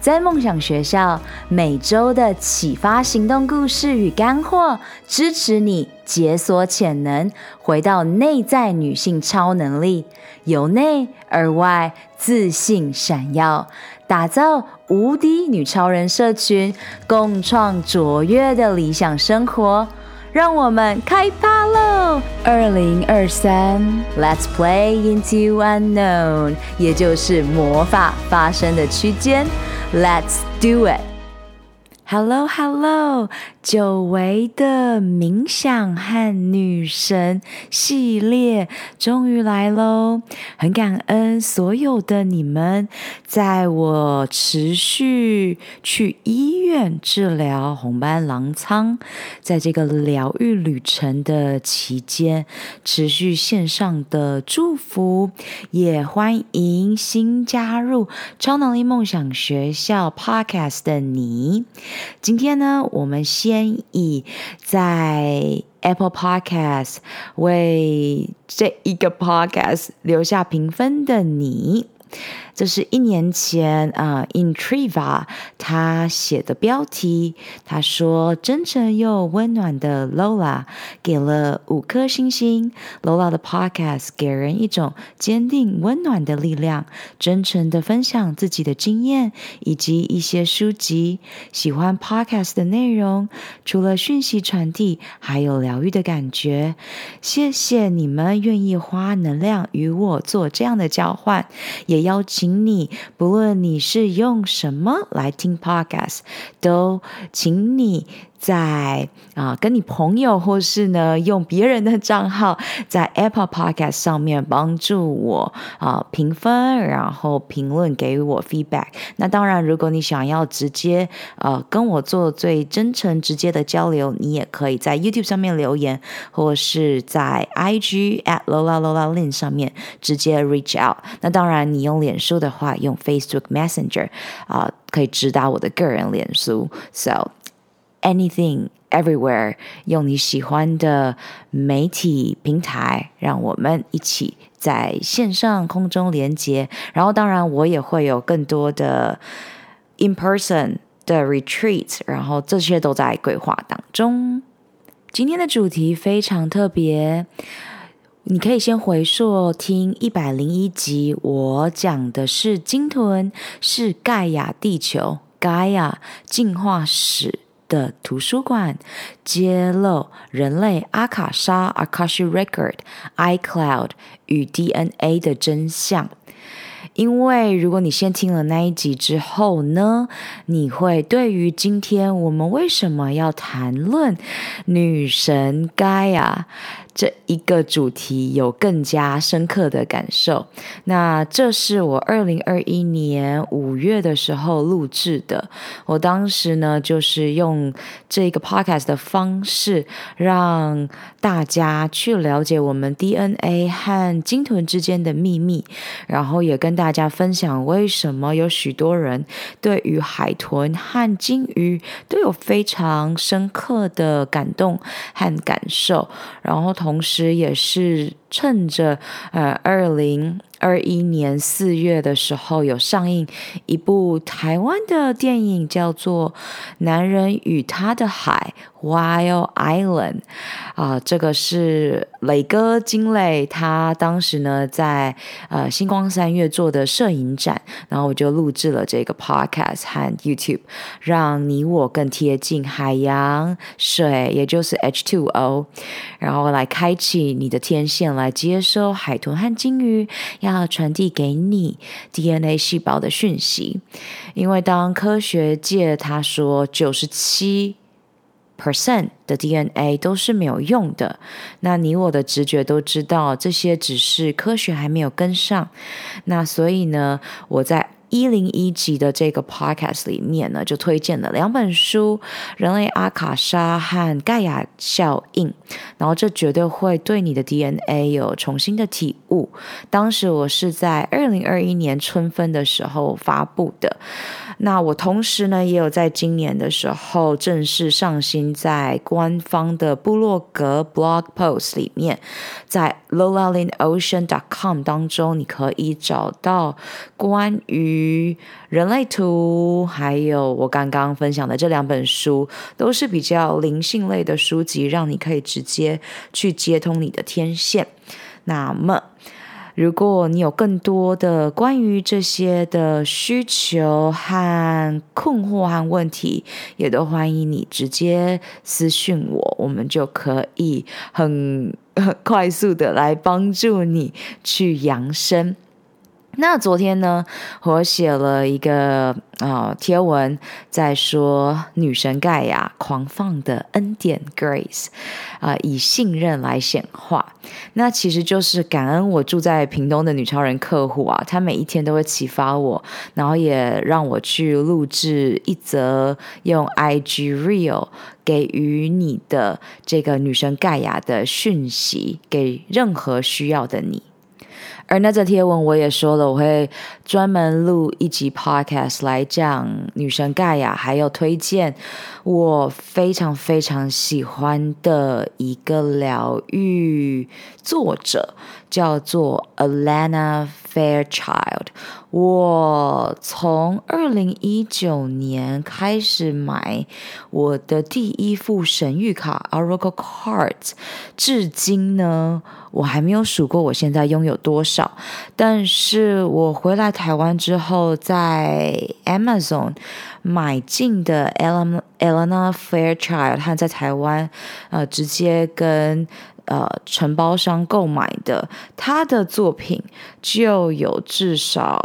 在梦想学校，每周的启发行动故事与干货，支持你解锁潜能，回到内在女性超能力，由内而外自信闪耀，打造无敌女超人社群，共创卓越的理想生活。让我们开趴喽！二零二三，Let's play into unknown，也就是魔法发生的区间。Let's do it! 久违的冥想和女神系列终于来喽！很感恩所有的你们，在我持续去医院治疗红斑狼疮，在这个疗愈旅程的期间，持续线上的祝福，也欢迎新加入超能力梦想学校 Podcast 的你。今天呢，我们先以在 Apple Podcast 为这一个 Podcast 留下评分的你。这是一年前啊、，Intriva 他写的标题。他说：“真诚又温暖的 Lola 给了五颗星星。Lola 的 Podcast 给人一种坚定温暖的力量，真诚的分享自己的经验以及一些书籍。喜欢 Podcast 的内容，除了讯息传递，还有疗愈的感觉。谢谢你们愿意花能量与我做这样的交换，也邀请。”请你，不论你是用什么来听 Podcast，都请你。在啊，跟你朋友或是呢，用别人的账号在 Apple Podcast 上面帮助我啊评分，然后评论给我 feedback。那当然，如果你想要直接呃跟我做最真诚直接的交流，你也可以在 YouTube 上面留言，或是在 IG at Lola Lola Lin 上面直接 reach out。那当然，你用脸书的话，用 Facebook Messenger 啊，可以直达我的个人脸书。So Anything, everywhere，用你喜欢的媒体平台，让我们一起在线上空中连接。然后，当然我也会有更多的 in person 的 retreat，然后这些都在规划当中。今天的主题非常特别，你可以先回溯听一百零一集，我讲的是鲸豚是盖亚地球盖亚进化史。的图书馆揭露人类阿卡莎 a k a s h i Record）、iCloud 与 DNA 的真相。因为如果你先听了那一集之后呢，你会对于今天我们为什么要谈论女神盖亚这一个主题有更加深刻的感受。那这是我二零二一年五月的时候录制的。我当时呢，就是用这个 podcast 的方式，让大家去了解我们 DNA 和鲸豚之间的秘密，然后也跟大家分享为什么有许多人对于海豚和鲸鱼都有非常深刻的感动和感受，然后同。同时，也是趁着呃，二零二一年四月的时候，有上映一部台湾的电影，叫做《男人与他的海》。Wild Island 啊、这个是磊哥金磊，他当时呢在呃星光三月做的摄影展，然后我就录制了这个 podcast 和 YouTube，让你我更贴近海洋水，也就是 H2O，然后来开启你的天线，来接收海豚和鲸鱼。要传递给你 DNA 细胞的讯息，因为当科学界他说九十七。percent 的 DNA 都是没有用的，那你我的直觉都知道，这些只是科学还没有跟上。那所以呢，我在一零一集的这个 podcast 里面呢，就推荐了两本书《人类阿卡莎》和《盖亚效应》，然后这绝对会对你的 DNA 有重新的体悟。当时我是在二零二一年春分的时候发布的。那我同时呢，也有在今年的时候正式上新在官方的部落格 blog post 里面，在 lolalinocean.com 当中，你可以找到关于人类图，还有我刚刚分享的这两本书，都是比较灵性类的书籍，让你可以直接去接通你的天线。那么。如果你有更多的关于这些的需求和困惑和问题，也都欢迎你直接私信我，我们就可以很很快速的来帮助你去扬升。那昨天呢，我写了一个啊、呃、贴文，在说女神盖亚狂放的恩典 Grace 啊、以信任来显化。那其实就是感恩我住在屏东的女超人客户啊，她每一天都会启发我，然后也让我去录制一则用 IG Reel 给予你的这个女神盖亚的讯息，给任何需要的你。而那则贴文我也说了，我会专门录一集 podcast 来讲女神盖亚，还有推荐我非常非常喜欢的一个疗愈作者，叫做 Alana Fairchild。我从二零一九年开始买我的第一副神谕卡 Oracle Card，至今呢，我还没有数过我现在拥有多少。但是我回来台湾之后，在 Amazon 买进的 Alana Fairchild，他在台湾呃直接跟。呃，承包商购买的他的作品就有至少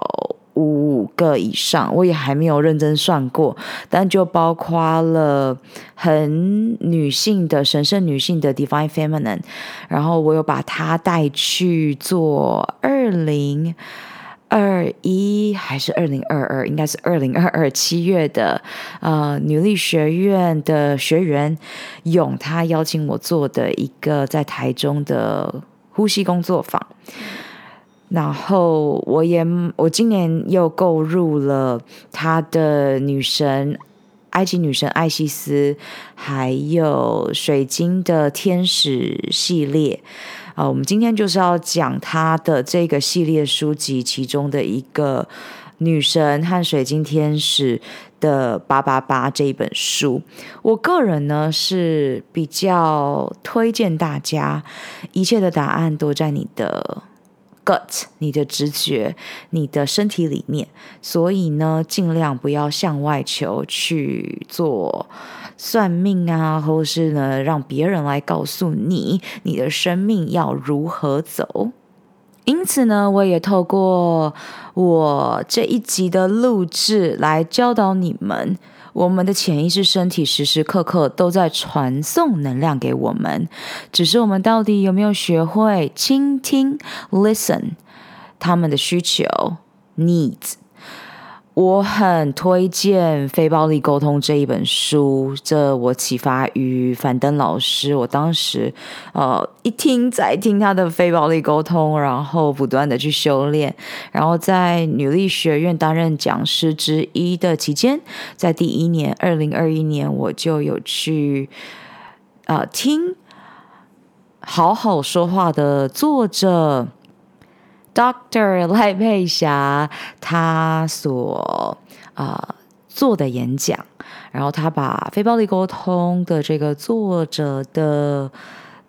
五个以上，我也还没有认真算过，但就包括了很女性的神圣女性的 Divine Feminine，然后我有把它带去做二零。二一还是二零二二，应该是二零二二七月的，呃，女力学院的学员勇，他邀请我做的一个在台中的呼吸工作坊，然后我也我今年又购入了他的女神埃及女神艾西斯，还有水晶的天使系列。啊，我们今天就是要讲他的这个系列书籍其中的一个女神和水晶天使的八八八这一本书。我个人呢是比较推荐大家，一切的答案都在你的 gut，你的直觉，你的身体里面。所以呢，尽量不要向外求去做。算命啊，或是呢，让别人来告诉你你的生命要如何走。因此呢，我也透过我这一集的录制来教导你们，我们的潜意识身体时时刻刻都在传送能量给我们，只是我们到底有没有学会倾听 （listen） 他们的需求 （needs）。我很推荐《非暴力沟通》这一本书，这我启发于樊登老师。我当时呃一听再听他的《非暴力沟通》，然后不断的去修炼，然后在女力学院担任讲师之一的期间，在第一年二零二一年，我就有去呃听好好说话的作者。Doctor 赖佩霞他所啊、做的演讲，然后他把非暴力沟通的这个作者的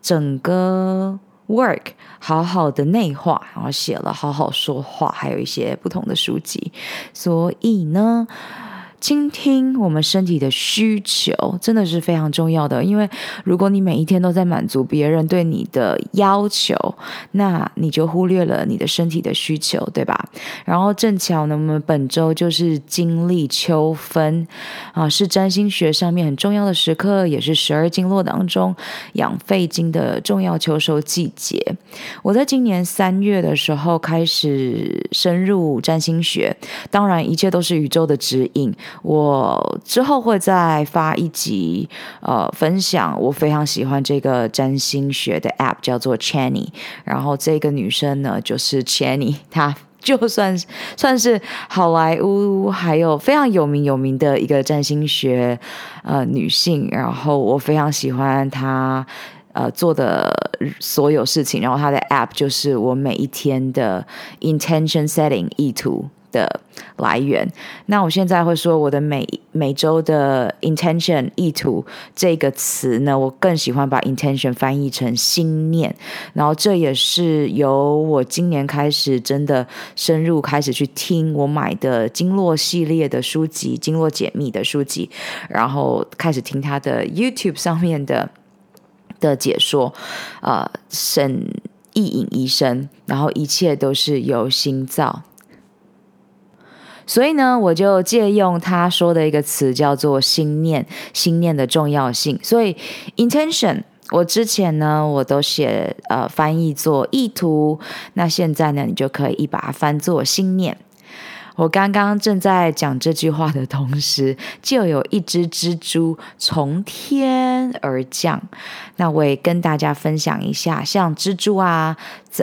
整个 work 好好的内化，然后写了好好说话，还有一些不同的书籍。所以呢，倾听我们身体的需求真的是非常重要的，因为如果你每一天都在满足别人对你的要求，那你就忽略了你的身体的需求，对吧？然后正巧呢，我们本周就是经历秋分啊，是占星学上面很重要的时刻，也是十二经络当中养肺经的重要秋收季节。我在今年三月的时候开始深入占星学，当然一切都是宇宙的指引。我之后会再发一集，呃，分享我非常喜欢这个占星学的 App，叫做 Channy。然后这个女生呢，就是 Channy，她就算算是好莱坞还有非常有名有名的一个占星学呃女性。然后我非常喜欢她呃做的所有事情。然后她的 App 就是我每一天的 Intention Setting 意图的来源。那我现在会说我的每每周的 intention 意图这个词呢，我更喜欢把 intention 翻译成心念。然后这也是由我今年开始真的深入开始去听我买的经络系列的书籍、经络解密的书籍，然后开始听他的 YouTube 上面的的解说，呃，沈亦颖医生，然后一切都是由心造。所以呢，我就借用他说的一个词，叫做“心念”，心念的重要性。所以，intention，我之前呢，我都写呃翻译做意图，那现在呢，你就可以把它翻作心念。我刚刚正在讲这句话的同时，就有一只蜘蛛从天而降。那我也跟大家分享一下，像蜘蛛啊，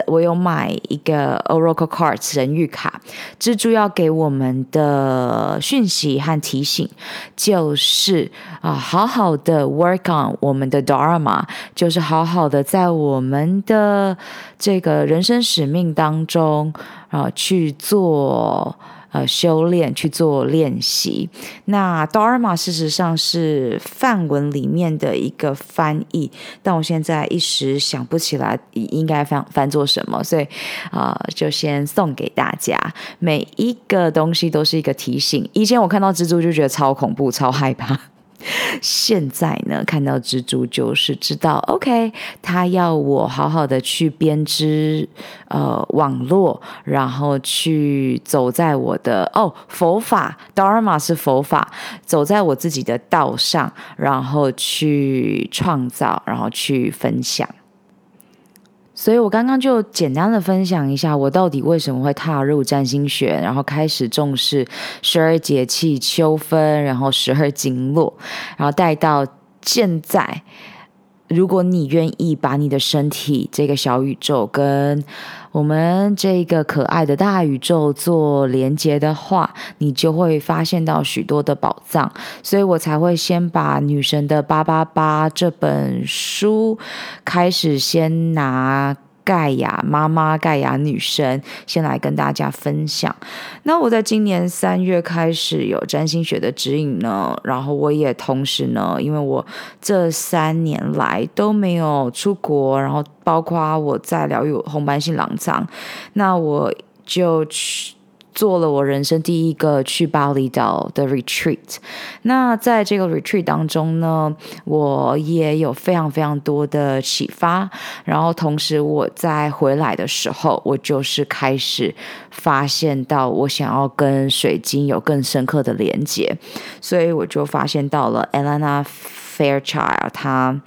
我有买一个 Oracle Cards 神谕卡。蜘蛛要给我们的讯息和提醒，就是啊，好好的 work on 我们的 Dharma，就是好好的在我们的这个人生使命当中啊去做。呃，修炼去做练习。那 Dharma 事实上是范文里面的一个翻译，但我现在一时想不起来应该翻翻做什么，所以啊、就先送给大家。每一个东西都是一个提醒。以前我看到蜘蛛就觉得超恐怖、超害怕。现在呢，看到蜘蛛就是知道，OK，他要我好好的去编织呃网络，然后去走在我的哦佛法，Dharma 是佛法，走在我自己的道上，然后去创造，然后去分享。所以我刚刚就简单的分享一下，我到底为什么会踏入占星学，然后开始重视十二节气、秋分，然后十二经络，然后带到现在。如果你愿意把你的身体这个小宇宙跟我们这个可爱的大宇宙做连接的话，你就会发现到许多的宝藏。所以我才会先把《女神的八八八》这本书开始先拿。盖亚妈妈，盖亚女神，先来跟大家分享。那我在今年三月开始有占星学的指引呢，然后我也同时呢，因为我这三年来都没有出国，然后包括我在疗愈红斑性狼疮，那我就去。做了我人生第一个去巴厘岛的 retreat，那在这个 retreat 当中呢，我也有非常非常多的启发，然后同时我在回来的时候，我就是开始发现到我想要跟水晶有更深刻的连接，所以我就发现到了 Alana Fairchild 她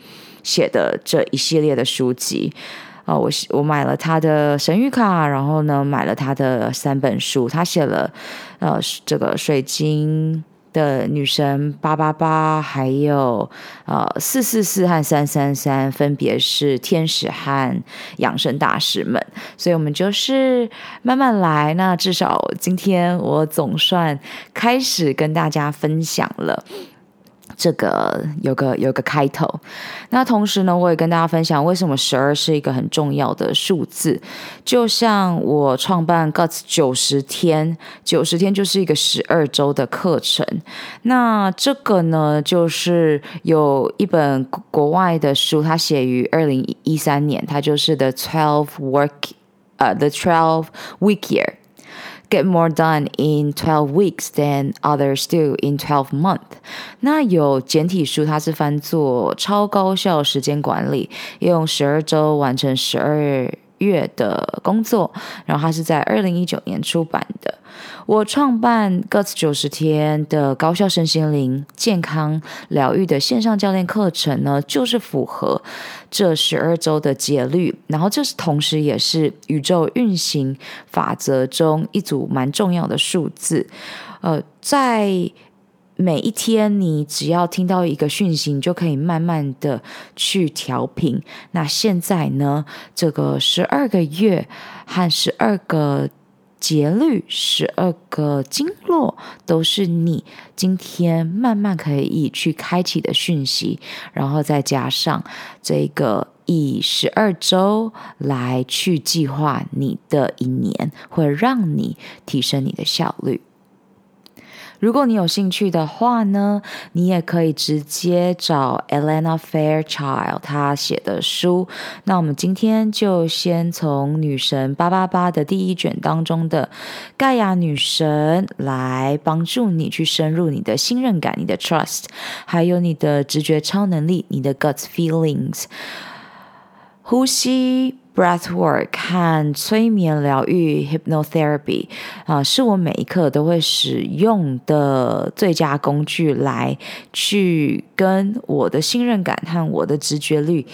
写的这一系列的书籍。哦，我我买了他的神谕卡，然后呢，买了他的三本书。他写了，呃，这个水晶的女神八八八，还有呃四四四和三三三，分别是天使和养生大师们。所以我们就是慢慢来。那至少今天我总算开始跟大家分享了。这个有个有个开头，那同时呢，我也跟大家分享为什么十二是一个很重要的数字。就像我创办 Guts 九十天，九十天就是一个十二周的课程。那这个呢，就是有一本国外的书，它写于二零一三年，它就是 The Twelve Work，呃，The Twelve Week Year。Get more done in twelve weeks than others do in twelve months。那有简体书，它是翻作超高效时间管理，用十二周完成十二月的工作，然后它是在二零一九年出版的。我创办 Guts 九十天的高效身心灵健康疗愈的线上教练课程呢，就是符合这十二周的节律。然后这是同时也是宇宙运行法则中一组蛮重要的数字。呃，在每一天，你只要听到一个讯息，你就可以慢慢的去调频。那现在呢，这个十二个月和十二个节律，十二个经络，都是你今天慢慢可以去开启的讯息，然后再加上这个以十二周来去计划你的一年，会让你提升你的效率。如果你有兴趣的话呢，你也可以直接找 Elena Fairchild 她写的书。那我们今天就先从女神八八八的第一卷当中的盖亚女神来帮助你去深入你的信任感、你的 trust，还有你的直觉超能力、你的 gut feelings，呼吸。Breathwork 和催眠疗愈 （Hypnotherapy） 啊，是我每一刻都会使用的最佳工具，来去跟我的信任感和我的直觉力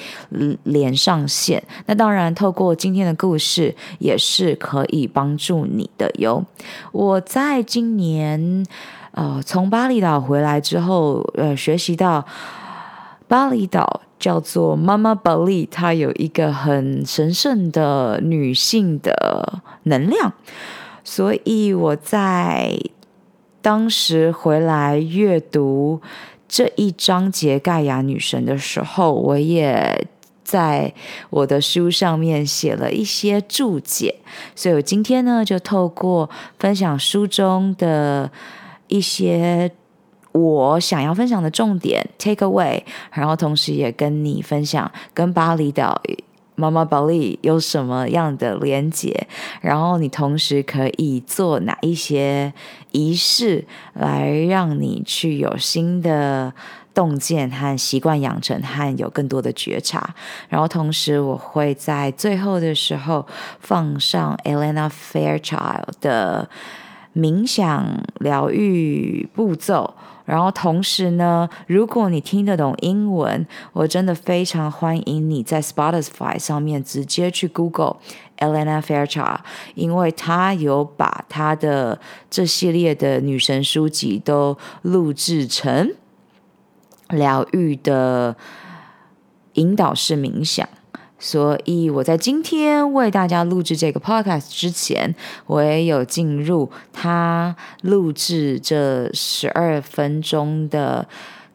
连上线。那当然，透过今天的故事，也是可以帮助你的哟。我在今年呃从巴厘岛回来之后，呃，学习到巴厘岛。叫做妈妈宝莉，她有一个很神圣的女性的能量，所以我在当时回来阅读这一章节盖亚女神的时候，我也在我的书上面写了一些注解，所以我今天呢，就透过分享书中的一些。我想要分享的重点 take away，然后同时也跟你分享跟巴厘岛妈妈巴利有什么样的连接，然后你同时可以做哪一些仪式来让你去有新的洞见和习惯养成和有更多的觉察，然后同时我会在最后的时候放上 Elena Fairchild 的冥想疗愈步骤。然后同时呢，如果你听得懂英文，我真的非常欢迎你在 Spotify 上面直接去 Google Elena Fairchild，因为她有把她的这系列的女神书籍都录制成疗愈的引导式冥想。所以我在今天为大家录制这个 podcast 之前，我也有进入他录制这十二分钟的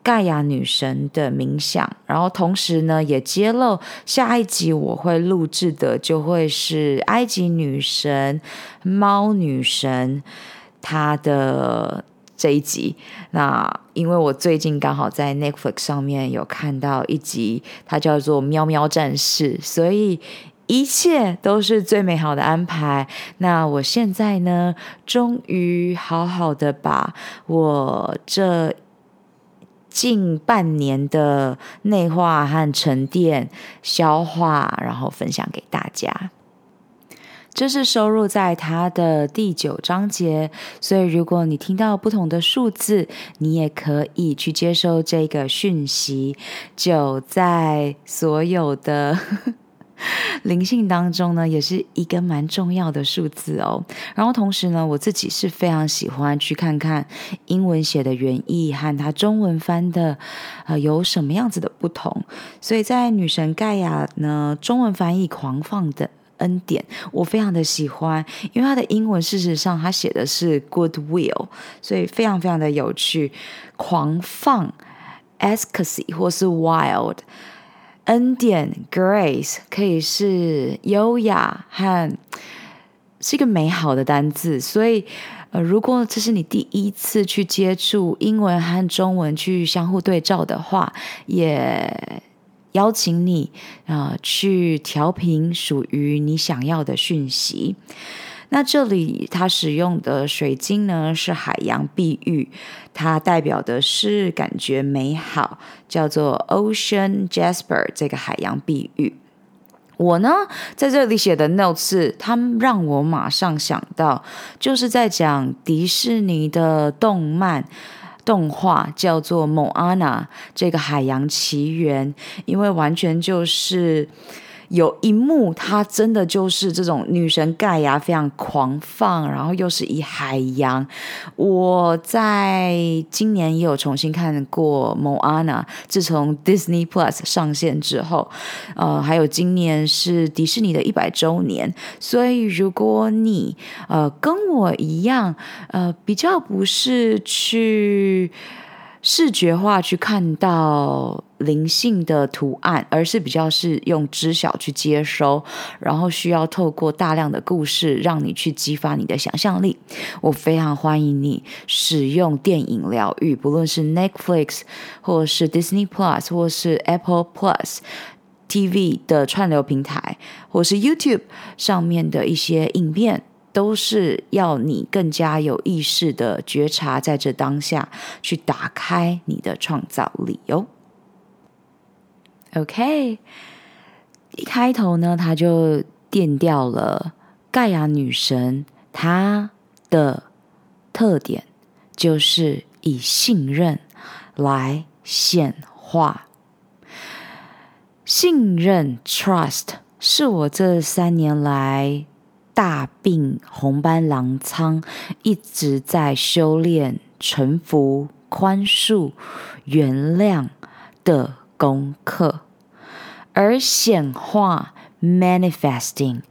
盖亚女神的冥想，然后同时呢，也揭露下一集我会录制的就会是埃及女神、猫女神，她的。这一集，那因为我最近刚好在 Netflix 上面有看到一集，它叫做《喵喵战士》，所以一切都是最美好的安排。那我现在呢，终于好好的把我这近半年的内化和沉淀消化，然后分享给大家。这是收录在它的第九章节，所以如果你听到不同的数字，你也可以去接收这个讯息。九在所有的 灵性当中呢，也是一个蛮重要的数字哦。然后同时呢，我自己是非常喜欢去看看英文写的原意和它中文翻的，呃，有什么样子的不同。所以在女神盖亚呢，中文翻译狂放的。恩典，我非常的喜欢，因为它的英文事实上它写的是 goodwill，所以非常非常的有趣。狂放，ecstasy 或是 wild，恩典 grace 可以是优雅和是一个美好的单字。所以，呃，如果这是你第一次去接触英文和中文去相互对照的话，也。邀请你啊、去调频属于你想要的讯息。那这里它使用的水晶呢是海洋碧玉，它代表的是感觉美好，叫做 Ocean Jasper 这个海洋碧玉。我呢在这里写的 notes，它让我马上想到，就是在讲迪士尼的动漫动画，叫做《某安娜》这个海洋奇缘，因为完全就是。有一幕，她真的就是这种女神盖亚非常狂放，然后又是以海洋。我在今年也有重新看过《Moana》，自从 Disney Plus 上线之后，呃，还有今年是迪士尼的一百周年，所以如果你呃跟我一样，呃，比较不是去。视觉化去看到灵性的图案，而是比较是用知晓去接收，然后需要透过大量的故事让你去激发你的想象力。我非常欢迎你使用电影疗愈，不论是 Netflix 或是 Disney Plus 或是 Apple Plus TV 的串流平台，或是 YouTube 上面的一些影片。都是要你更加有意识的觉察，在这当下去打开你的创造力哟。OK，一开头呢，他就垫掉了盖亚女神，她的特点就是以信任来显化。信任 （trust） 是我这三年来。大病红斑狼疮，一直在修炼臣服、宽恕、原谅的功课，而显化 （manifesting）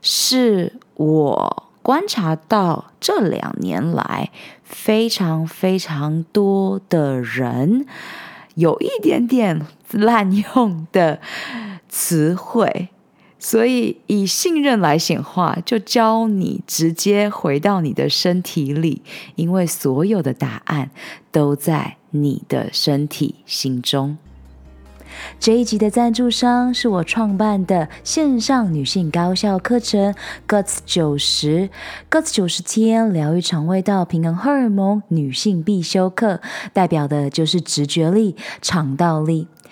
是我观察到这两年来非常非常多的人有一点点滥用的词汇。所以，以信任来显化，就教你直接回到你的身体里，因为所有的答案都在你的身体心中。这一集的赞助商是我创办的线上女性高效课程 Guts 九十 Guts 九十天疗愈肠胃道平衡荷尔蒙女性必修课，代表的就是直觉力、肠道力。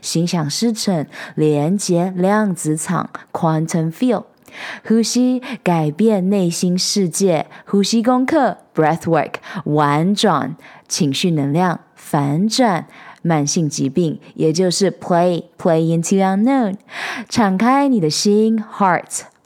心想事成，连接量子场 （quantum field），呼吸改变内心世界，呼吸功课 （breathwork），玩转情绪能量，反转慢性疾病，也就是 play play into unknown，敞开你的心 （heart）。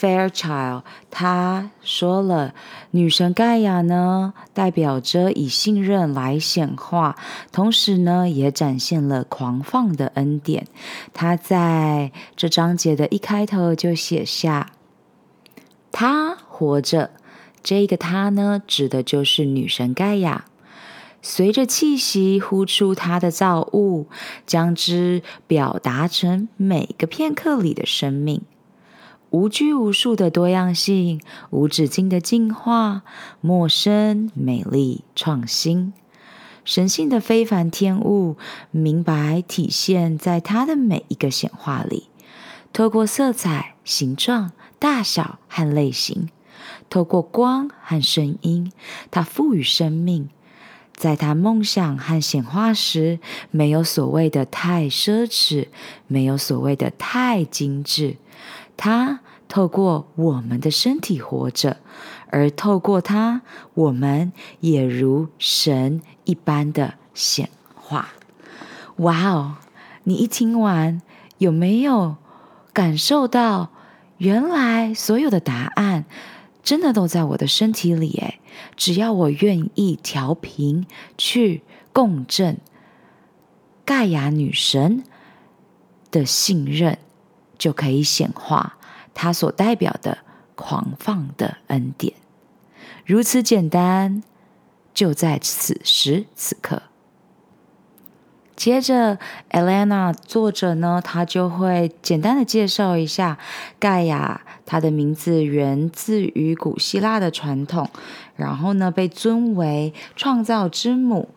Fairchild 她说了，女神盖亚呢，代表着以信任来显化，同时呢，也展现了狂放的恩典。她在这章节的一开头就写下：“她活着。”这个“她”呢，指的就是女神盖亚。随着气息呼出他的造物，将之表达成每个片刻里的生命，无拘无束的多样性，无止境的进化，陌生、美丽、创新，神性的非凡天物，明白体现在它的每一个显化里，透过色彩、形状、大小和类型，透过光和声音，它赋予生命。在他梦想和显化时，没有所谓的太奢侈，没有所谓的太精致。他透过我们的身体活着，而透过他，我们也如神一般的显化。哇哦！你一听完，有没有感受到，原来所有的答案真的都在我的身体里？诶。只要我愿意调频去共振，盖亚女神的信任就可以显化它所代表的狂放的恩典。如此简单，就在此时此刻。接着，Elena 作者呢，他就会简单的介绍一下盖亚，她的名字源自于古希腊的传统，然后呢，被尊为创造之母。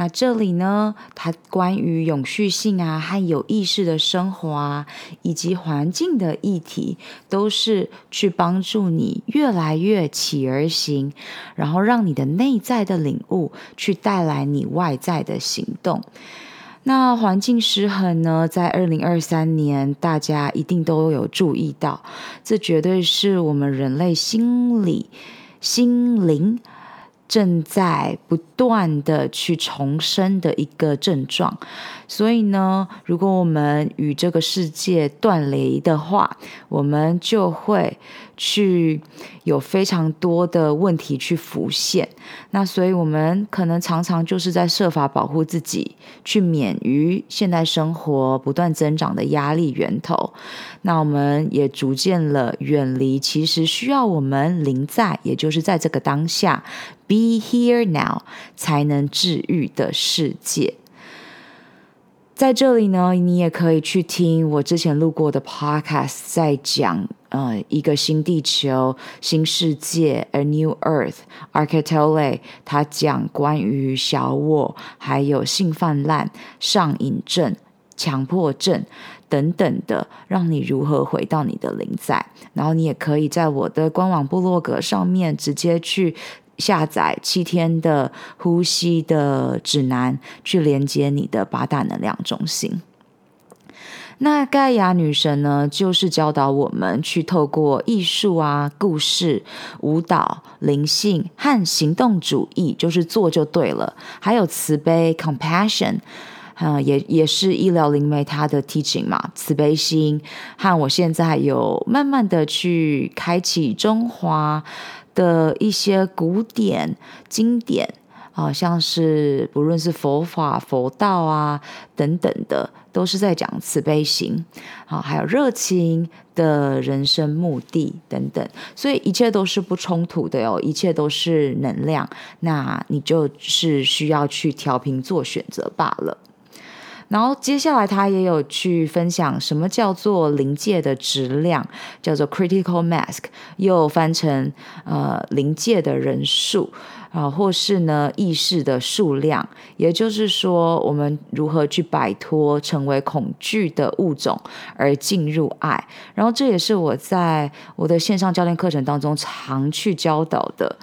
那这里呢，它关于永续性啊和有意识的生活啊，以及环境的议题，都是去帮助你越来越起而行，然后让你的内在的领悟去带来你外在的行动。那环境失衡呢，在二零二三年，大家一定都有注意到，这绝对是我们人类心理、心灵。正在不断的去重生的一个症状，所以呢，如果我们与这个世界断离的话，我们就会去有非常多的问题去浮现。那所以，我们可能常常就是在设法保护自己，去免于现代生活不断增长的压力源头。那我们也逐渐了远离，其实需要我们临在，也就是在这个当下。Be here now 才能治愈的世界，在这里呢，你也可以去听我之前录过的 podcast，在讲呃一个新地球、新世界，A New Earth，Eckhart Tolle 他讲关于小我，还有性泛滥、上瘾症、强迫症等等的，让你如何回到你的灵在。然后你也可以在我的官网部落格上面直接去。下载七天的呼吸的指南，去连接你的八大能量中心。那盖亚女神呢，就是教导我们去透过艺术啊、故事、舞蹈、灵性和行动主义，就是做就对了。还有慈悲 （compassion），嗯，也也是医疗灵媒她的 teaching 嘛，慈悲心。和我现在有慢慢的去开启中华。的一些古典经典啊，像是不论是佛法、佛道啊等等的，都是在讲慈悲心啊，还有热情的人生目的等等，所以一切都是不冲突的哦，一切都是能量，那你就是需要去调频做选择罢了。然后接下来他也有去分享什么叫做临界的质量，叫做 critical mass，又翻成呃临界的人数啊，或是呢意识的数量。也就是说，我们如何去摆脱成为恐惧的物种而进入爱。然后这也是我在我的线上教练课程当中常去教导的。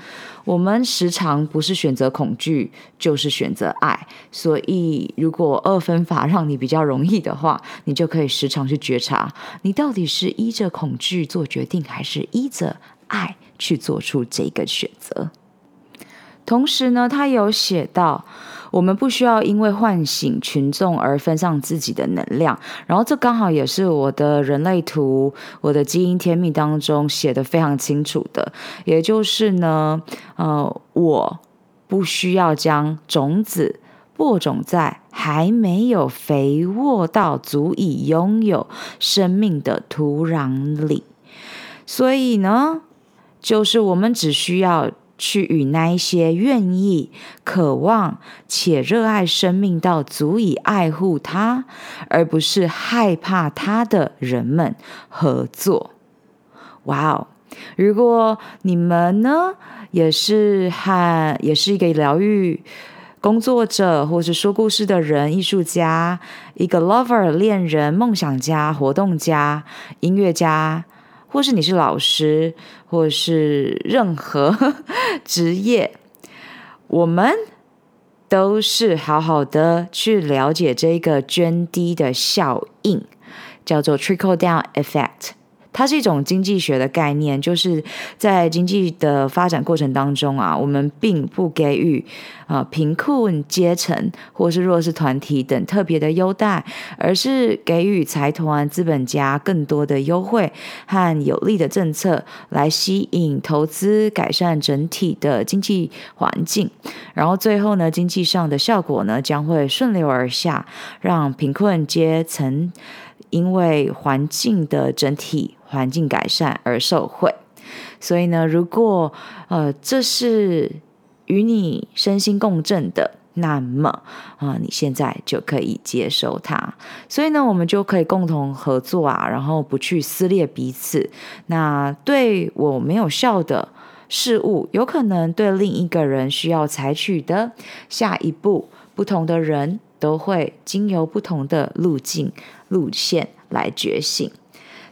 我们时常不是选择恐惧，就是选择爱。所以，如果二分法让你比较容易的话，你就可以时常去觉察，你到底是依着恐惧做决定，还是依着爱去做出这个选择。同时呢，他有写到，我们不需要因为唤醒群众而分散自己的能量。然后，这刚好也是我的人类图、我的基因天命当中写得非常清楚的。也就是呢，呃，我不需要将种子播种在还没有肥沃到足以拥有生命的土壤里。所以呢，就是我们只需要。去与那一些愿意、渴望且热爱生命到足以爱护他，而不是害怕他的人们合作。哇哦！如果你们呢，也是和也是一个疗愈工作者，或是说故事的人、艺术家、一个 lover 恋人、梦想家、活动家、音乐家。或是你是老师，或是任何 职业，我们都是好好的去了解这个涓滴的效应，叫做 trickle down effect。它是一种经济学的概念，就是在经济的发展过程当中啊，我们并不给予啊贫困阶层或是弱势团体等特别的优待，而是给予财团资本家更多的优惠和有利的政策，来吸引投资，改善整体的经济环境。然后最后呢，经济上的效果呢，将会顺流而下，让贫困阶层因为环境的整体。环境改善而受惠，所以呢，如果呃这是与你身心共振的，那么啊、你现在就可以接受它。所以呢，我们就可以共同合作啊，然后不去撕裂彼此。那对我没有效的事物，有可能对另一个人需要采取的下一步，不同的人都会经由不同的路径路线来觉醒。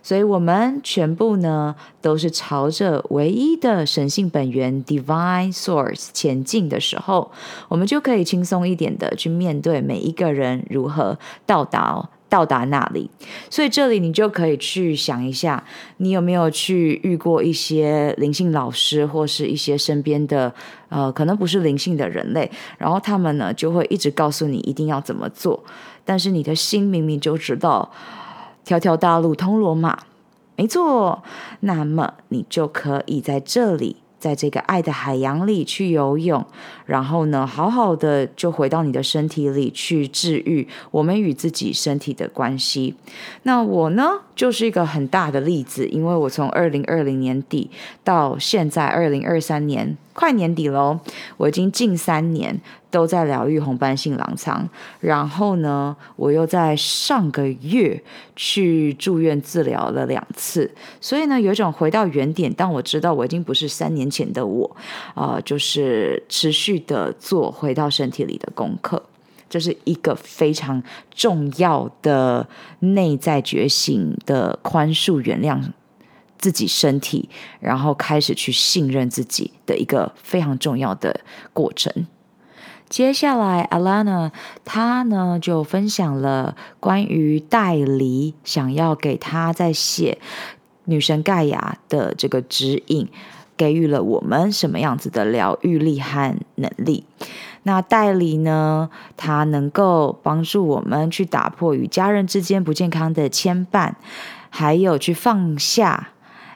所以，我们全部呢，都是朝着唯一的神性本源 （Divine Source） 前进的时候，我们就可以轻松一点的去面对每一个人如何到达到达那里。所以，这里你就可以去想一下，你有没有去遇过一些灵性老师，或是一些身边的呃，可能不是灵性的人类，然后他们呢，就会一直告诉你一定要怎么做，但是你的心明明就知道。条条大路通罗马，没错。那么你就可以在这里，在这个爱的海洋里去游泳，然后呢，好好的就回到你的身体里去治愈我们与自己身体的关系。那我呢，就是一个很大的例子，因为我从二零二零年底到现在二零二三年。快年底喽，我已经近三年都在疗愈红斑性狼疮，然后呢，我又在上个月去住院治疗了两次，所以呢，有一种回到原点，但我知道我已经不是三年前的我，啊、就是持续的做回到身体里的功课，这是一个非常重要的内在觉醒的宽恕原谅。自己身体，然后开始去信任自己的一个非常重要的过程。接下来，Alana 她呢就分享了关于代理想要给她在写女神盖亚的这个指引，给予了我们什么样子的疗愈力和能力。那代理呢，它能够帮助我们去打破与家人之间不健康的牵绊，还有去放下。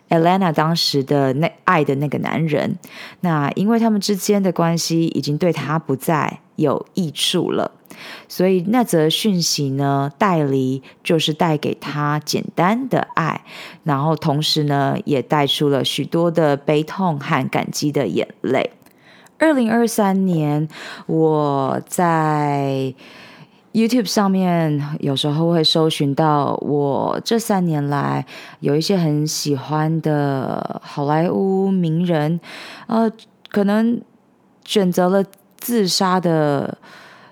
Elena 当时的那爱的那个男人。那因为他们之间的关系已经对他不再有益处了，所以那则讯息呢，带离就是带给他简单的爱，然后同时呢，也带出了许多的悲痛和感激的眼泪。二零二三年，我在 YouTube 上面有时候会搜寻到我这三年来有一些很喜欢的好莱坞名人，呃，可能选择了自杀的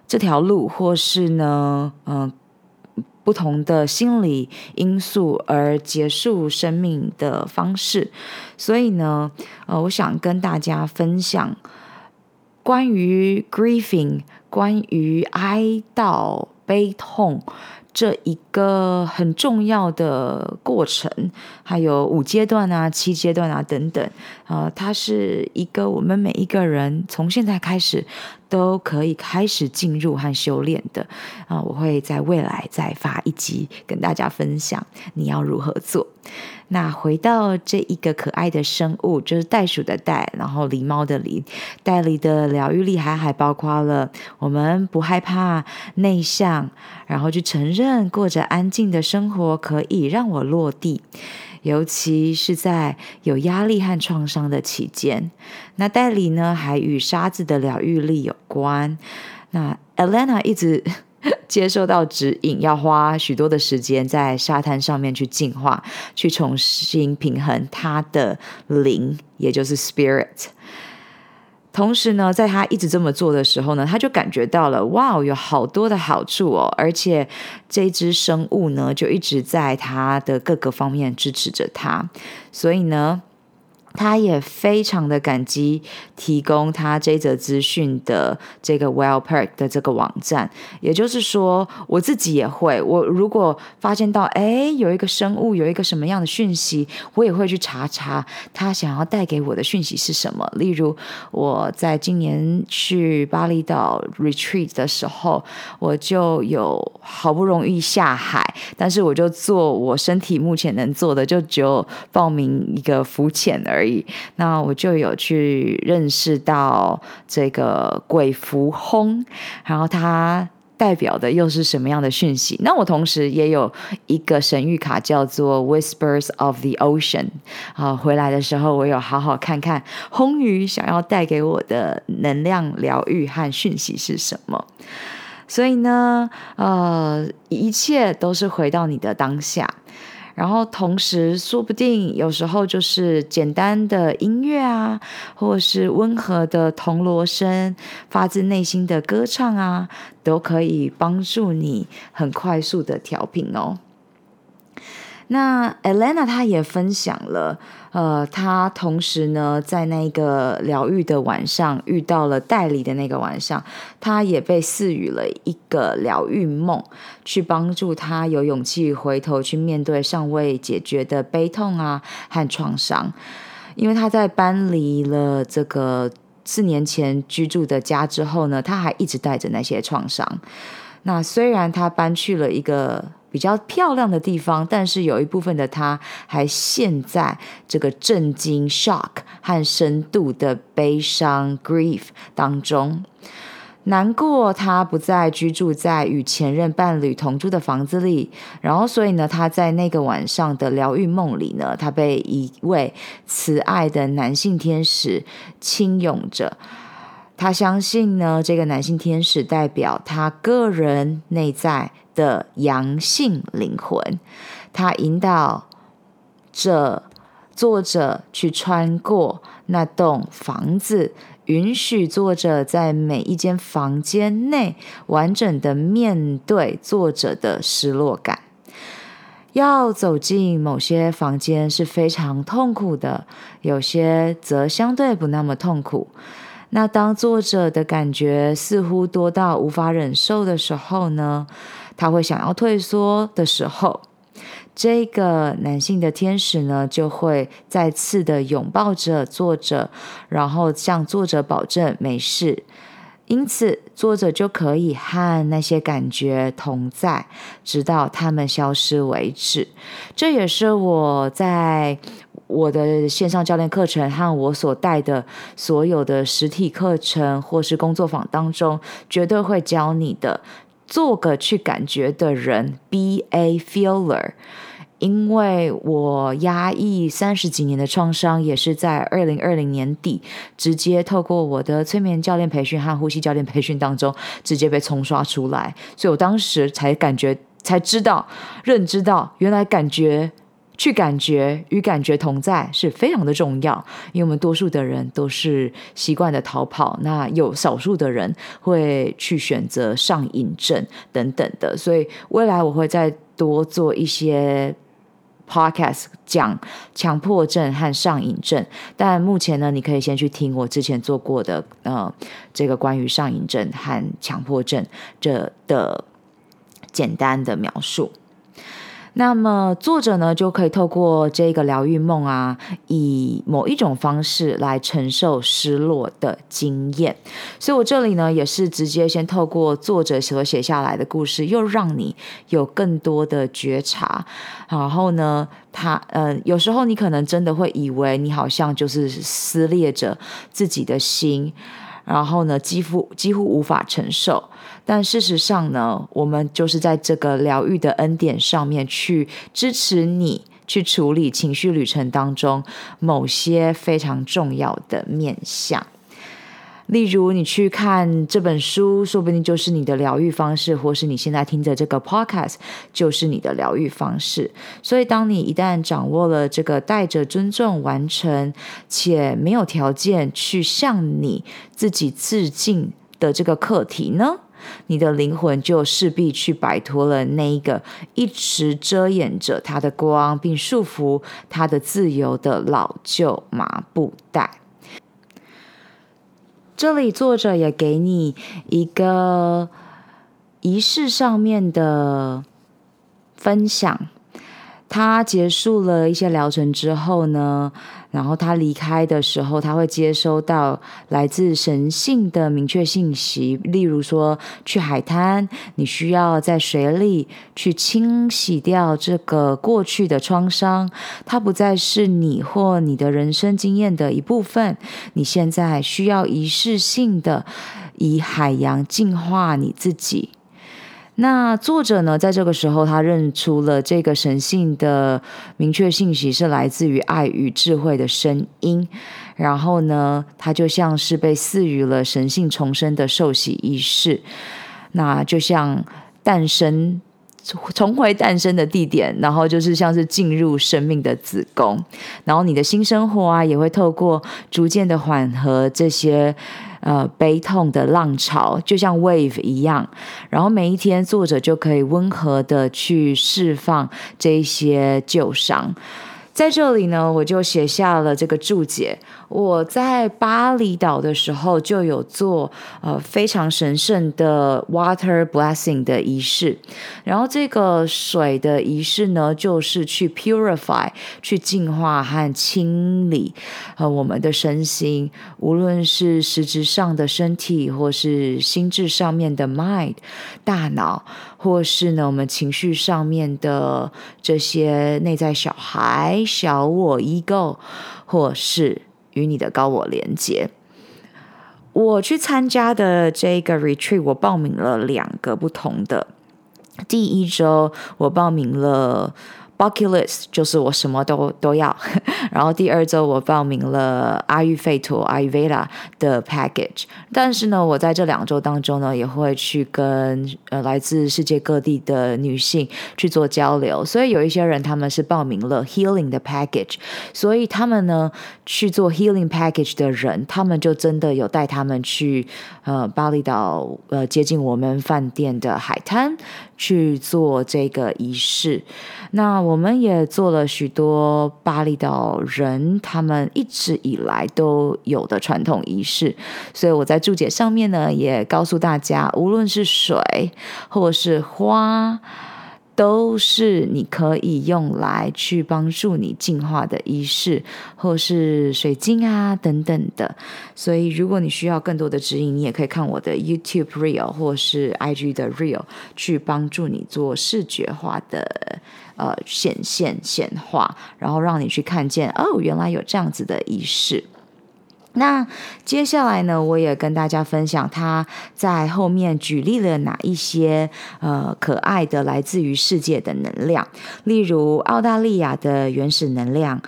这条路，或是呢，嗯、不同的心理因素而结束生命的方式。所以呢，呃，我想跟大家分享。关于 grieving，关于哀悼、悲痛这一个很重要的过程，还有五阶段啊、七阶段啊等等，啊、它是一个我们每一个人从现在开始都可以开始进入和修炼的啊、我会在未来再发一集跟大家分享你要如何做。那回到这一个可爱的生物，就是袋鼠的袋，然后狸猫的狸，袋里的疗愈力还还包括了我们不害怕内向，然后去承认过着安静的生活可以让我落地，尤其是在有压力和创伤的期间。那袋里呢，还与沙子的疗愈力有关。那 Elena 一直。接受到指引，要花许多的时间在沙滩上面去净化，去重新平衡他的灵，也就是 spirit。同时呢，在他一直这么做的时候呢，他就感觉到了，哇，有好多的好处哦，而且这只生物呢，就一直在他的各个方面支持着他，所以呢。他也非常的感激提供他这则资讯的这个 Well Perk 的这个网站，也就是说，我自己也会，我如果发现到，哎，有一个生物有一个什么样的讯息，我也会去查查他想要带给我的讯息是什么。例如，我在今年去巴厘岛 Retreat 的时候，我就有好不容易下海，但是我就做我身体目前能做的，就只有报名一个浮潜而而已。那我就有去认识到这个鬼符轰，然后它代表的又是什么样的讯息？那我同时也有一个神谕卡叫做 Whispers of the Ocean 啊，回来的时候我有好好看看轰鱼想要带给我的能量疗愈和讯息是什么。所以呢，呃，一切都是回到你的当下。然后同时，说不定有时候就是简单的音乐啊，或者是温和的铜锣声，发自内心的歌唱啊，都可以帮助你很快速的调频哦。那 Elena 她也分享了，呃，他同时呢，在那个疗愈的晚上遇到了代理的那个晚上，他也被赐予了一个疗愈梦，去帮助他有勇气回头去面对尚未解决的悲痛啊和创伤，因为他在搬离了这个四年前居住的家之后呢，他还一直带着那些创伤。那虽然他搬去了一个。比较漂亮的地方，但是有一部分的他还陷在这个震惊 （shock） 和深度的悲伤 （grief） 当中。难过，他不再居住在与前任伴侣同住的房子里，然后所以呢，他在那个晚上的疗愈梦里呢，他被一位慈爱的男性天使亲拥着。他相信呢，这个男性天使代表他个人内在的阳性灵魂，他引导着作者去穿过那栋房子，允许作者在每一间房间内完整的面对作者的失落感。要走进某些房间是非常痛苦的，有些则相对不那么痛苦。那当作者的感觉似乎多到无法忍受的时候呢，他会想要退缩的时候，这个男性的天使呢，就会再次的拥抱着作者，然后向作者保证没事。因此，作者就可以和那些感觉同在，直到他们消失为止。这也是我在我的线上教练课程和我所带的所有的实体课程或是工作坊当中，绝对会教你的，做个去感觉的人，B A feeler。因为我压抑三十几年的创伤，也是在二零二零年底，直接透过我的催眠教练培训和呼吸教练培训当中，直接被冲刷出来。所以我当时才感觉，才知道，认知到，原来感觉。去感觉与感觉同在是非常的重要，因为我们多数的人都是习惯的逃跑，那有少数的人会去选择上瘾症等等的，所以未来我会再多做一些 podcast 讲强迫症和上瘾症，但目前呢，你可以先去听我之前做过的呃这个关于上瘾症和强迫症这的简单的描述。那么作者呢，就可以透过这个疗愈梦啊，以某一种方式来承受失落的经验。所以我这里呢，也是直接先透过作者所写下来的故事，又让你有更多的觉察。然后呢，他呃，有时候你可能真的会以为你好像就是撕裂着自己的心。然后呢，几乎几乎无法承受，但事实上呢，我们就是在这个疗愈的恩典上面去支持你去处理情绪旅程当中某些非常重要的面向。例如，你去看这本书，说不定就是你的疗愈方式，或是你现在听着这个 podcast 就是你的疗愈方式。所以，当你一旦掌握了这个带着尊重完成且没有条件去向你自己致敬的这个课题呢，你的灵魂就势必去摆脱了那一个一直遮掩着它的光并束缚它的自由的老旧麻布袋。这里作者也给你一个仪式上面的分享。他结束了一些疗程之后呢，然后他离开的时候，他会接收到来自神性的明确信息，例如说去海滩，你需要在水里去清洗掉这个过去的创伤，它不再是你或你的人生经验的一部分，你现在需要仪式性的以海洋净化你自己。那作者呢，在这个时候，他认出了这个神性的明确信息是来自于爱与智慧的声音，然后呢，他就像是被赐予了神性重生的受洗仪式，那就像诞生。重回诞生的地点，然后就是像是进入生命的子宫，然后你的新生活啊，也会透过逐渐的缓和这些呃悲痛的浪潮，就像 wave 一样，然后每一天作者就可以温和的去释放这些旧伤。在这里呢，我就写下了这个注解。我在巴厘岛的时候就有做呃非常神圣的 water blessing 的仪式，然后这个水的仪式呢，就是去 purify 去净化和清理呃我们的身心，无论是实质上的身体，或是心智上面的 mind 大脑，或是呢我们情绪上面的这些内在小孩小我 ego，或是。与你的高我连接。我去参加的这个 retreat，我报名了两个不同的。第一周我报名了。Bucket list 就是我什么都都要，然后第二周我报名了阿育吠陀 Ayurveda 的 package，但是呢，我在这两周当中呢，也会去跟呃来自世界各地的女性去做交流，所以有一些人他们是报名了 healing 的 package，所以他们呢去做 healing package 的人，他们就真的有带他们去呃巴厘岛呃接近我们饭店的海滩。去做这个仪式，那我们也做了许多巴厘岛人他们一直以来都有的传统仪式，所以我在注解上面呢也告诉大家，无论是水或是花，都是你可以用来去帮助你净化的仪式，或是水晶啊等等的。所以，如果你需要更多的指引，你也可以看我的 YouTube Reel 或是 IG 的 Reel，去帮助你做视觉化的呃显现显化，然后让你去看见哦，原来有这样子的仪式。那接下来呢，我也跟大家分享他在后面举例了哪一些呃可爱的来自于世界的能量，例如澳大利亚的原始能量，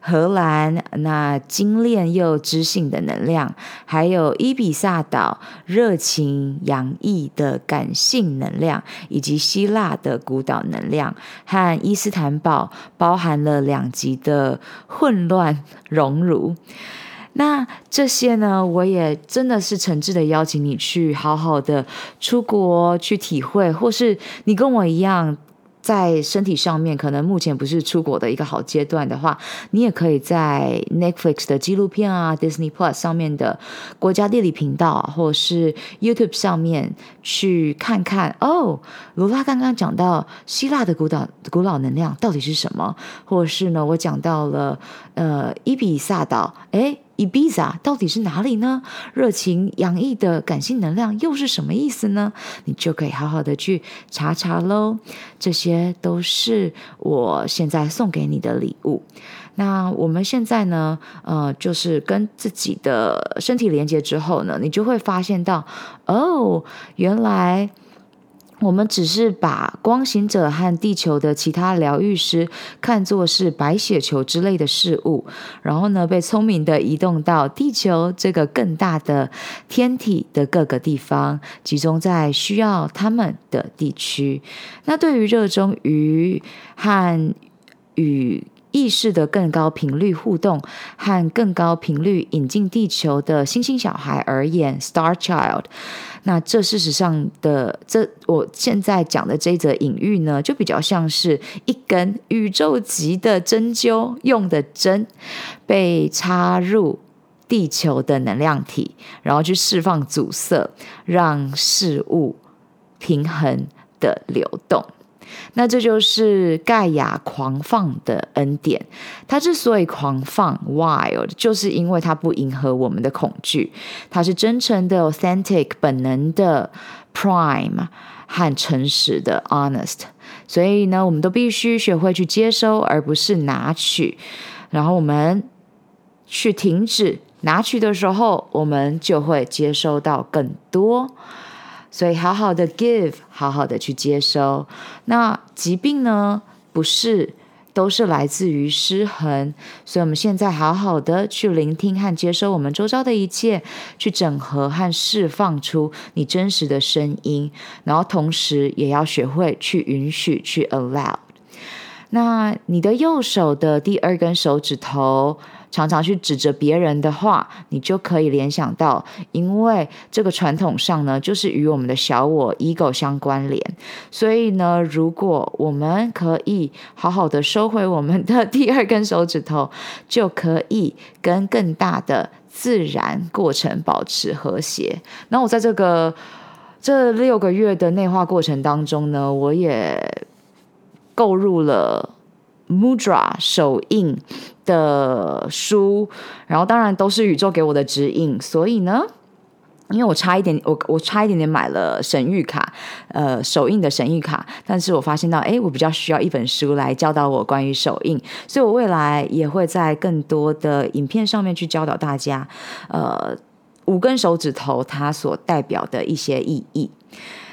荷兰那精炼又知性的能量，还有伊比萨岛热情洋溢的感性能量，以及希腊的孤岛能量和伊斯坦堡包含了两极的混乱荣辱。那这些呢，我也真的是诚挚的邀请你去好好的出国去体会，或是你跟我一样，在身体上面可能目前不是出国的一个好阶段的话，你也可以在 Netflix 的纪录片啊、Disney Plus 上面的国家地理频道，或是 YouTube 上面去看看哦。罗拉刚刚讲到希腊的古岛古老能量到底是什么，或是呢，我讲到了呃伊比萨岛，诶。Ibiza 到底是哪里呢？热情洋溢的感性能量又是什么意思呢？你就可以好好的去查查喽。这些都是我现在送给你的礼物。那我们现在呢，呃，就是跟自己的身体连接之后呢，你就会发现到，哦，原来。我们只是把光行者和地球的其他疗愈师看作是白血球之类的事物，然后呢，被聪明地移动到地球这个更大的天体的各个地方，集中在需要他们的地区。那对于热衷于和与意识的更高频率互动和更高频率引进地球的星星小孩而言，Star Child。那这事实上的这我现在讲的这则隐喻呢，就比较像是一根宇宙级的针灸用的针，被插入地球的能量体，然后去释放阻塞，让事物平衡的流动。那这就是盖亚狂放的恩典。它之所以狂放 （wild），就是因为它不迎合我们的恐惧，它是真诚的 （authentic）、本能的 （prime） 和诚实的 （honest）。所以呢，我们都必须学会去接收，而不是拿取。然后我们去停止拿取的时候，我们就会接收到更多。所以，好好的 give，好好的去接收。那疾病呢，不是都是来自于失衡。所以，我们现在好好的去聆听和接收我们周遭的一切，去整合和释放出你真实的声音。然后，同时也要学会去允许，去 allow。那你的右手的第二根手指头。常常去指着别人的话，你就可以联想到，因为这个传统上呢，就是与我们的小我 ego 相关联。所以呢，如果我们可以好好的收回我们的第二根手指头，就可以跟更大的自然过程保持和谐。那我在这个这六个月的内化过程当中呢，我也购入了 Mudra 手印的书，然后当然都是宇宙给我的指引，所以呢，因为我差一点，我我差一点点买了神谕卡，呃，手印的神谕卡，但是我发现到，哎，我比较需要一本书来教导我关于手印，所以我未来也会在更多的影片上面去教导大家，呃，五根手指头它所代表的一些意义。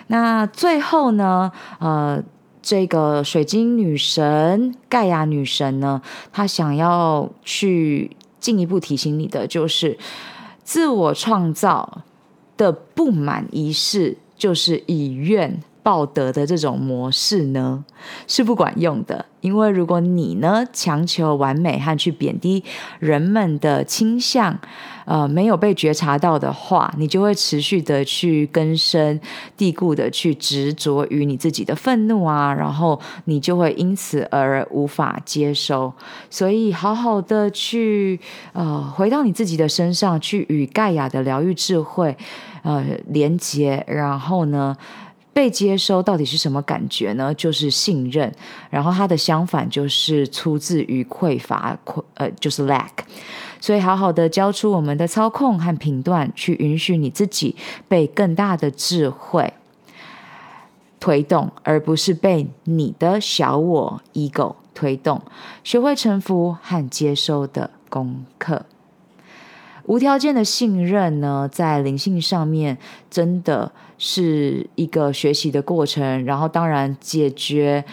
那最后呢，呃。这个水晶女神盖亚女神呢，她想要去进一步提醒你的，就是自我创造的不满仪式，就是以愿报德的这种模式呢，是不管用的。因为如果你呢，强求完美和去贬低人们的倾向，呃，没有被觉察到的话，你就会持续的去根深蒂固的去执着于你自己的愤怒啊，然后你就会因此而无法接收。所以，好好的去呃回到你自己的身上，去与盖亚的疗愈智慧呃连接，然后呢。被接收到底是什么感觉呢？就是信任。然后它的相反就是出自于匮乏，匮呃就是 lack。所以好好的交出我们的操控和评断，去允许你自己被更大的智慧推动，而不是被你的小我 ego 推动。学会臣服和接收的功课。无条件的信任呢，在灵性上面真的是一个学习的过程，然后当然解决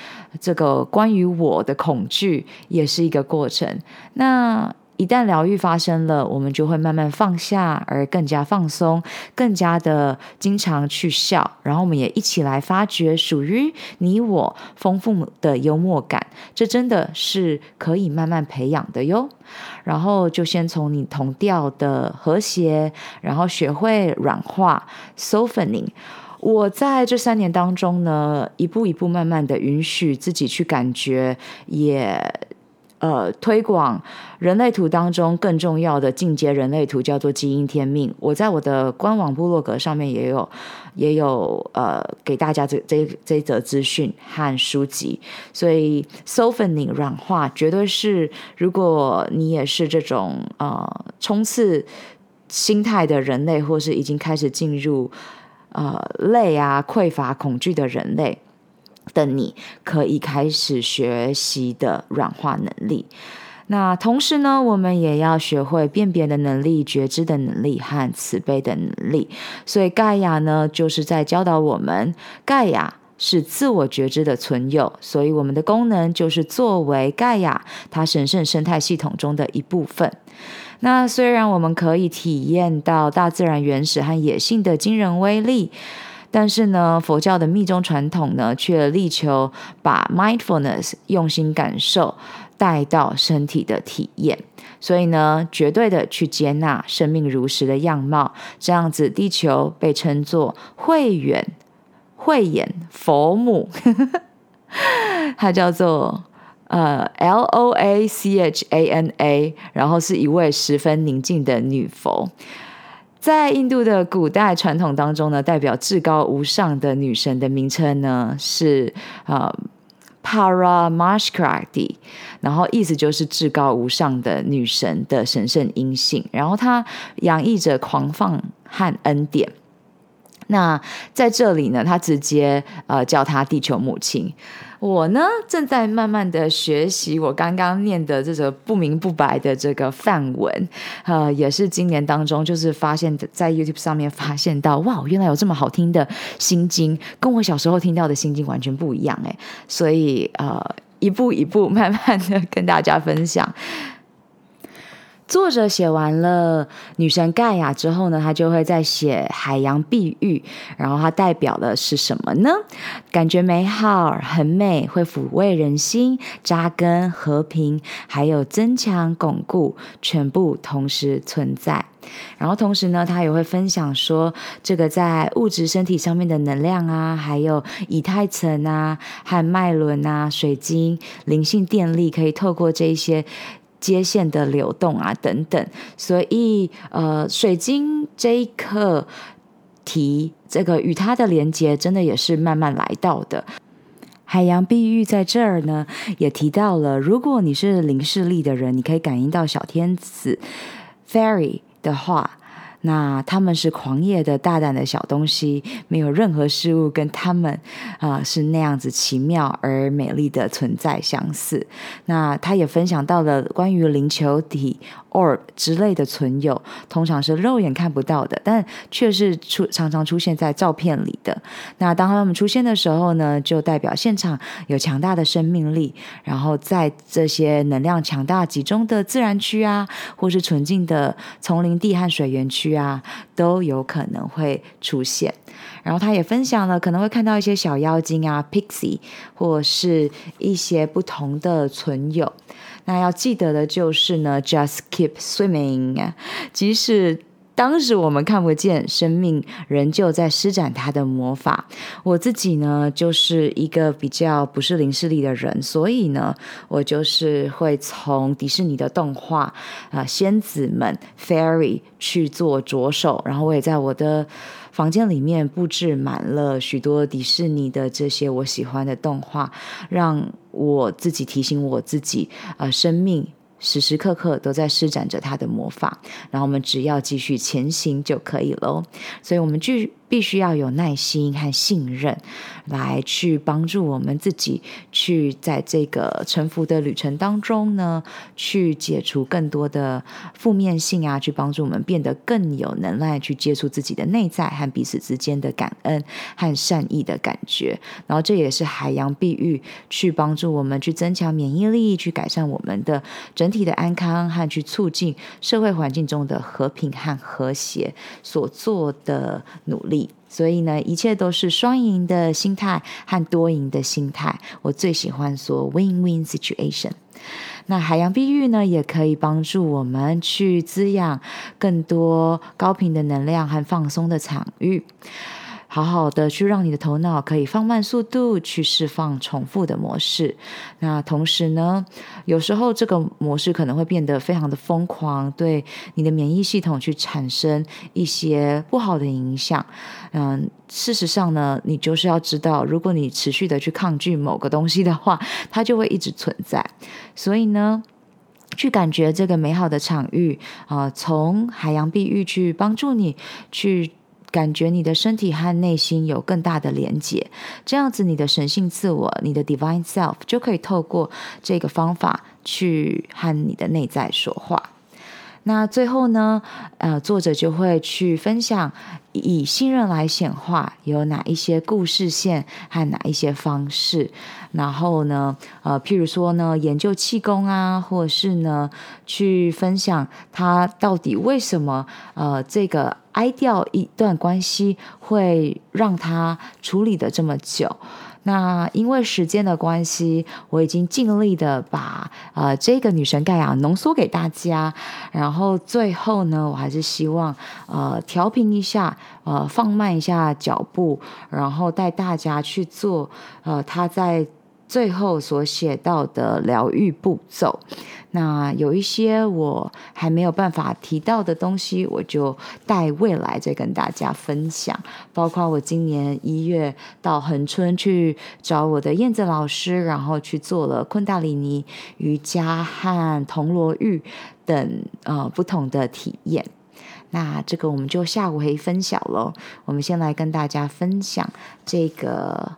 这个关于我的恐惧也是一个过程。那一旦疗愈发生了，我们就会慢慢放下，而更加放松，更加的经常去笑。然后我们也一起来发掘属于你我丰富的幽默感，这真的是可以慢慢培养的哟。然后就先从你同调的和谐，然后学会软化 softening。我在这三年当中呢，一步一步慢慢的允许自己去感觉，也。呃，推广人类图当中更重要的进阶人类图叫做基因天命。我在我的官网部落格上面也有，也有呃给大家这这这则资讯和书籍。所以，softening 软化绝对是，如果你也是这种呃冲刺心态的人类，或是已经开始进入呃累啊匮乏恐惧的人类。的你可以开始学习的软化能力。那同时呢，我们也要学会辨别的能力、觉知的能力和慈悲的能力。所以盖亚呢，就是在教导我们，盖亚是自我觉知的存有，所以我们的功能就是作为盖亚它神圣生态系统中的一部分。那虽然我们可以体验到大自然原始和野性的惊人威力。但是呢，佛教的密宗传统呢，却力求把 mindfulness 用心感受带到身体的体验。所以呢，绝对的去接纳生命如实的样貌，这样子，地球被称作慧远、慧眼佛母，它叫做呃 L O A C H A N A，然后是一位十分宁静的女佛。在印度的古代传统当中呢，代表至高无上的女神的名称呢是呃 Paramashkrati，然后意思就是至高无上的女神的神圣阴性，然后她洋溢着狂放和恩典。那在这里呢，他直接呃叫她地球母亲。我呢正在慢慢的学习我刚刚念的这个不明不白的这个范文，呃，也是今年当中就是发现，在 YouTube 上面发现到，哇，原来有这么好听的心经，跟我小时候听到的心经完全不一样诶，所以呃，一步一步慢慢的跟大家分享。作者写完了女神盖亚之后呢，他就会再写海洋碧玉，然后它代表的是什么呢？感觉美好，很美，会抚慰人心，扎根和平，还有增强巩固，全部同时存在。然后同时呢，他也会分享说，这个在物质身体上面的能量啊，还有以太层啊，和脉轮啊，水晶灵性电力，可以透过这一些。接线的流动啊，等等，所以呃，水晶这一课题，这个与它的连接，真的也是慢慢来到的。海洋碧玉在这儿呢，也提到了，如果你是零视力的人，你可以感应到小天子 Fairy 的话。那他们是狂野的、大胆的小东西，没有任何事物跟他们啊、是那样子奇妙而美丽的存在相似。那他也分享到了关于灵球体 orb 之类的存有，通常是肉眼看不到的，但却是出常常出现在照片里的。那当他们出现的时候呢，就代表现场有强大的生命力。然后在这些能量强大集中的自然区啊，或是纯净的丛林地和水源区。啊，都有可能会出现。然后他也分享了，可能会看到一些小妖精啊，Pixie，或是一些不同的存有。那要记得的就是呢，Just keep swimming，即使当时我们看不见，生命仍旧在施展它的魔法。我自己呢，就是一个比较不是灵视力的人，所以呢，我就是会从迪士尼的动画啊、仙子们 Fairy 去做着手，然后我也在我的房间里面布置满了许多迪士尼的这些我喜欢的动画，让我自己提醒我自己啊、生命。时时刻刻都在施展着他的魔法，然后我们只要继续前行就可以了。所以，我们继续必须要有耐心和信任，来去帮助我们自己，去在这个沉浮的旅程当中呢，去解除更多的负面性啊，去帮助我们变得更有能耐，去接触自己的内在和彼此之间的感恩和善意的感觉。然后，这也是海洋碧玉去帮助我们去增强免疫力，去改善我们的整体的安康和去促进社会环境中的和平和和谐所做的努力。所以呢，一切都是双赢的心态和多赢的心态。我最喜欢说 win-win situation。那海洋碧玉呢，也可以帮助我们去滋养更多高频的能量和放松的场域。好好的去让你的头脑可以放慢速度，去释放重复的模式。那同时呢，有时候这个模式可能会变得非常的疯狂，对你的免疫系统去产生一些不好的影响。嗯，事实上呢，你就是要知道，如果你持续的去抗拒某个东西的话，它就会一直存在。所以呢，去感觉这个美好的场域啊，从海洋碧玉去帮助你去。感觉你的身体和内心有更大的连接，这样子你的神性自我，你的 Divine Self 就可以透过这个方法去和你的内在说话。那最后呢，呃，作者就会去分享以信任来显化有哪一些故事线和哪一些方式，然后呢，呃，譬如说呢，研究气功啊，或者是呢，去分享他到底为什么呃这个哀掉一段关系会让他处理的这么久。那因为时间的关系，我已经尽力的把呃这个女神盖亚浓缩给大家，然后最后呢，我还是希望呃调频一下，呃放慢一下脚步，然后带大家去做呃她在。最后所写到的疗愈步骤，那有一些我还没有办法提到的东西，我就待未来再跟大家分享。包括我今年一月到恒春去找我的燕子老师，然后去做了昆达里尼瑜伽和铜锣浴等呃不同的体验。那这个我们就下午可以分享喽。我们先来跟大家分享这个。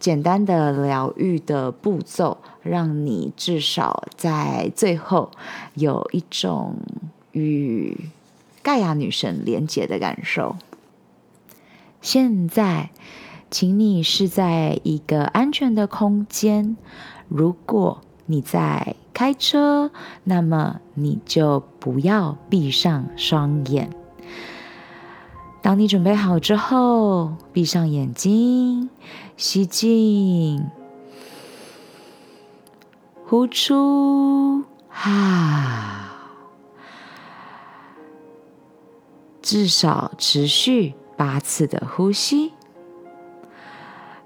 简单的疗愈的步骤，让你至少在最后有一种与盖亚女神连结的感受。现在，请你是在一个安全的空间。如果你在开车，那么你就不要闭上双眼。当你准备好之后，闭上眼睛，吸进，呼出，哈，至少持续八次的呼吸。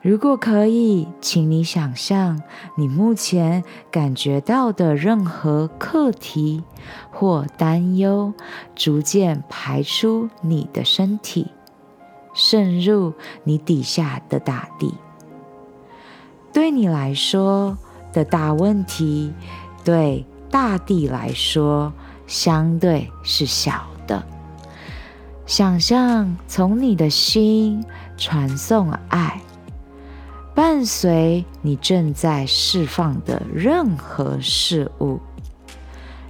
如果可以，请你想象你目前感觉到的任何课题或担忧，逐渐排出你的身体，渗入你底下的大地。对你来说的大问题，对大地来说相对是小的。想象从你的心传送爱。伴随你正在释放的任何事物，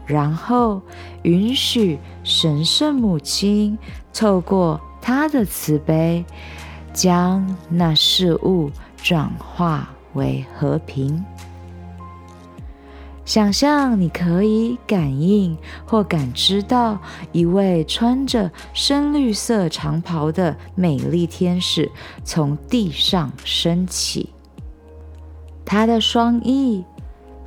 然后允许神圣母亲透过她的慈悲，将那事物转化为和平。想象你可以感应或感知到一位穿着深绿色长袍的美丽天使从地上升起，她的双翼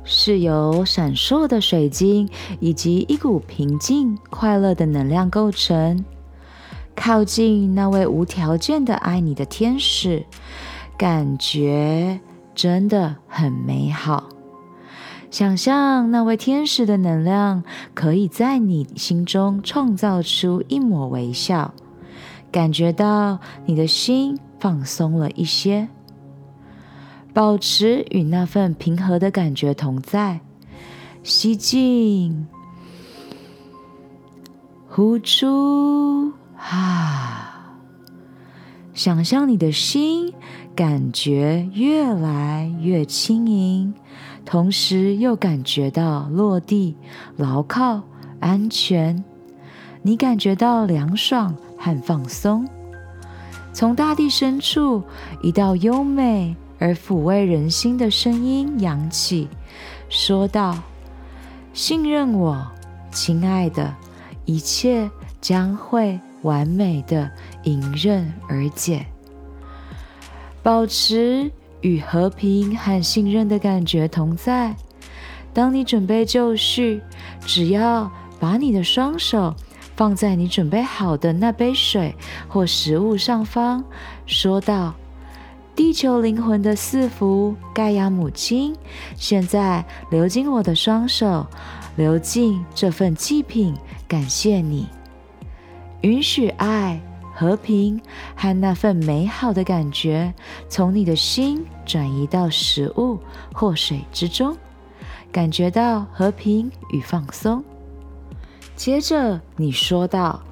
是由闪烁的水晶以及一股平静、快乐的能量构成。靠近那位无条件的爱你的天使，感觉真的很美好。想象那位天使的能量可以在你心中创造出一抹微笑，感觉到你的心放松了一些。保持与那份平和的感觉同在，吸进，呼出。啊！想象你的心感觉越来越轻盈，同时又感觉到落地、牢靠、安全。你感觉到凉爽和放松。从大地深处，一道优美而抚慰人心的声音扬起，说道：“信任我，亲爱的，一切将会。”完美的迎刃而解，保持与和平和信任的感觉同在。当你准备就绪，只要把你的双手放在你准备好的那杯水或食物上方，说道：“地球灵魂的赐福，盖亚母亲，现在流进我的双手，流进这份祭品，感谢你。”允许爱、和平和那份美好的感觉从你的心转移到食物或水之中，感觉到和平与放松。接着你说道：“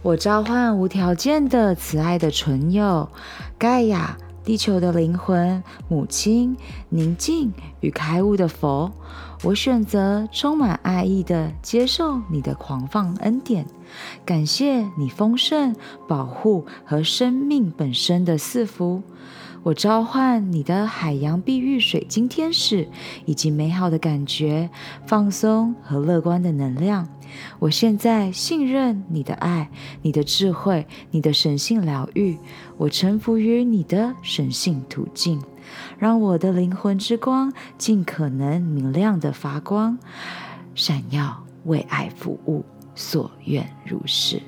我召唤无条件的慈爱的存有，盖亚，地球的灵魂，母亲，宁静与开悟的佛。我选择充满爱意的接受你的狂放恩典。”感谢你丰盛、保护和生命本身的赐福。我召唤你的海洋碧玉水晶天使，以及美好的感觉、放松和乐观的能量。我现在信任你的爱、你的智慧、你的神性疗愈。我臣服于你的神性途径，让我的灵魂之光尽可能明亮的发光，闪耀为爱服务。所愿如是。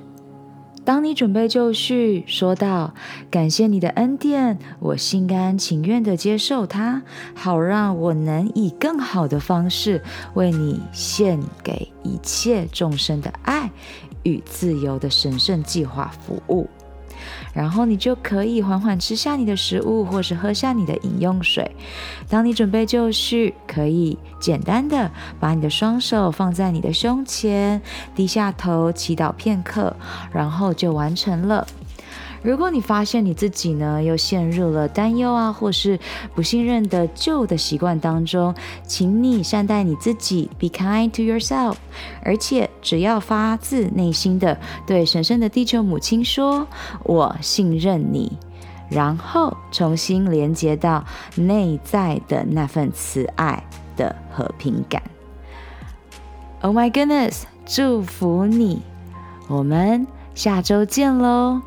当你准备就绪，说道：“感谢你的恩典，我心甘情愿的接受它，好让我能以更好的方式为你献给一切众生的爱与自由的神圣计划服务。”然后你就可以缓缓吃下你的食物，或是喝下你的饮用水。当你准备就绪，可以简单的把你的双手放在你的胸前，低下头祈祷片刻，然后就完成了。如果你发现你自己呢，又陷入了担忧啊，或是不信任的旧的习惯当中，请你善待你自己，be kind to yourself。而且只要发自内心的对神圣的地球母亲说“我信任你”，然后重新连接到内在的那份慈爱的和平感。Oh my goodness，祝福你！我们下周见喽。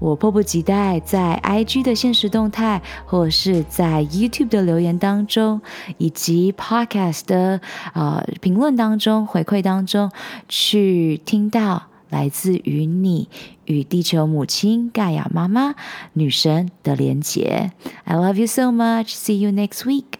我迫不及待在 IG 的限时动态，或是在 YouTube 的留言当中，以及 Podcast 的呃评论当中、回馈当中，去听到来自于你与地球母亲盖亚妈妈女神的连结。I love you so much. See you next week.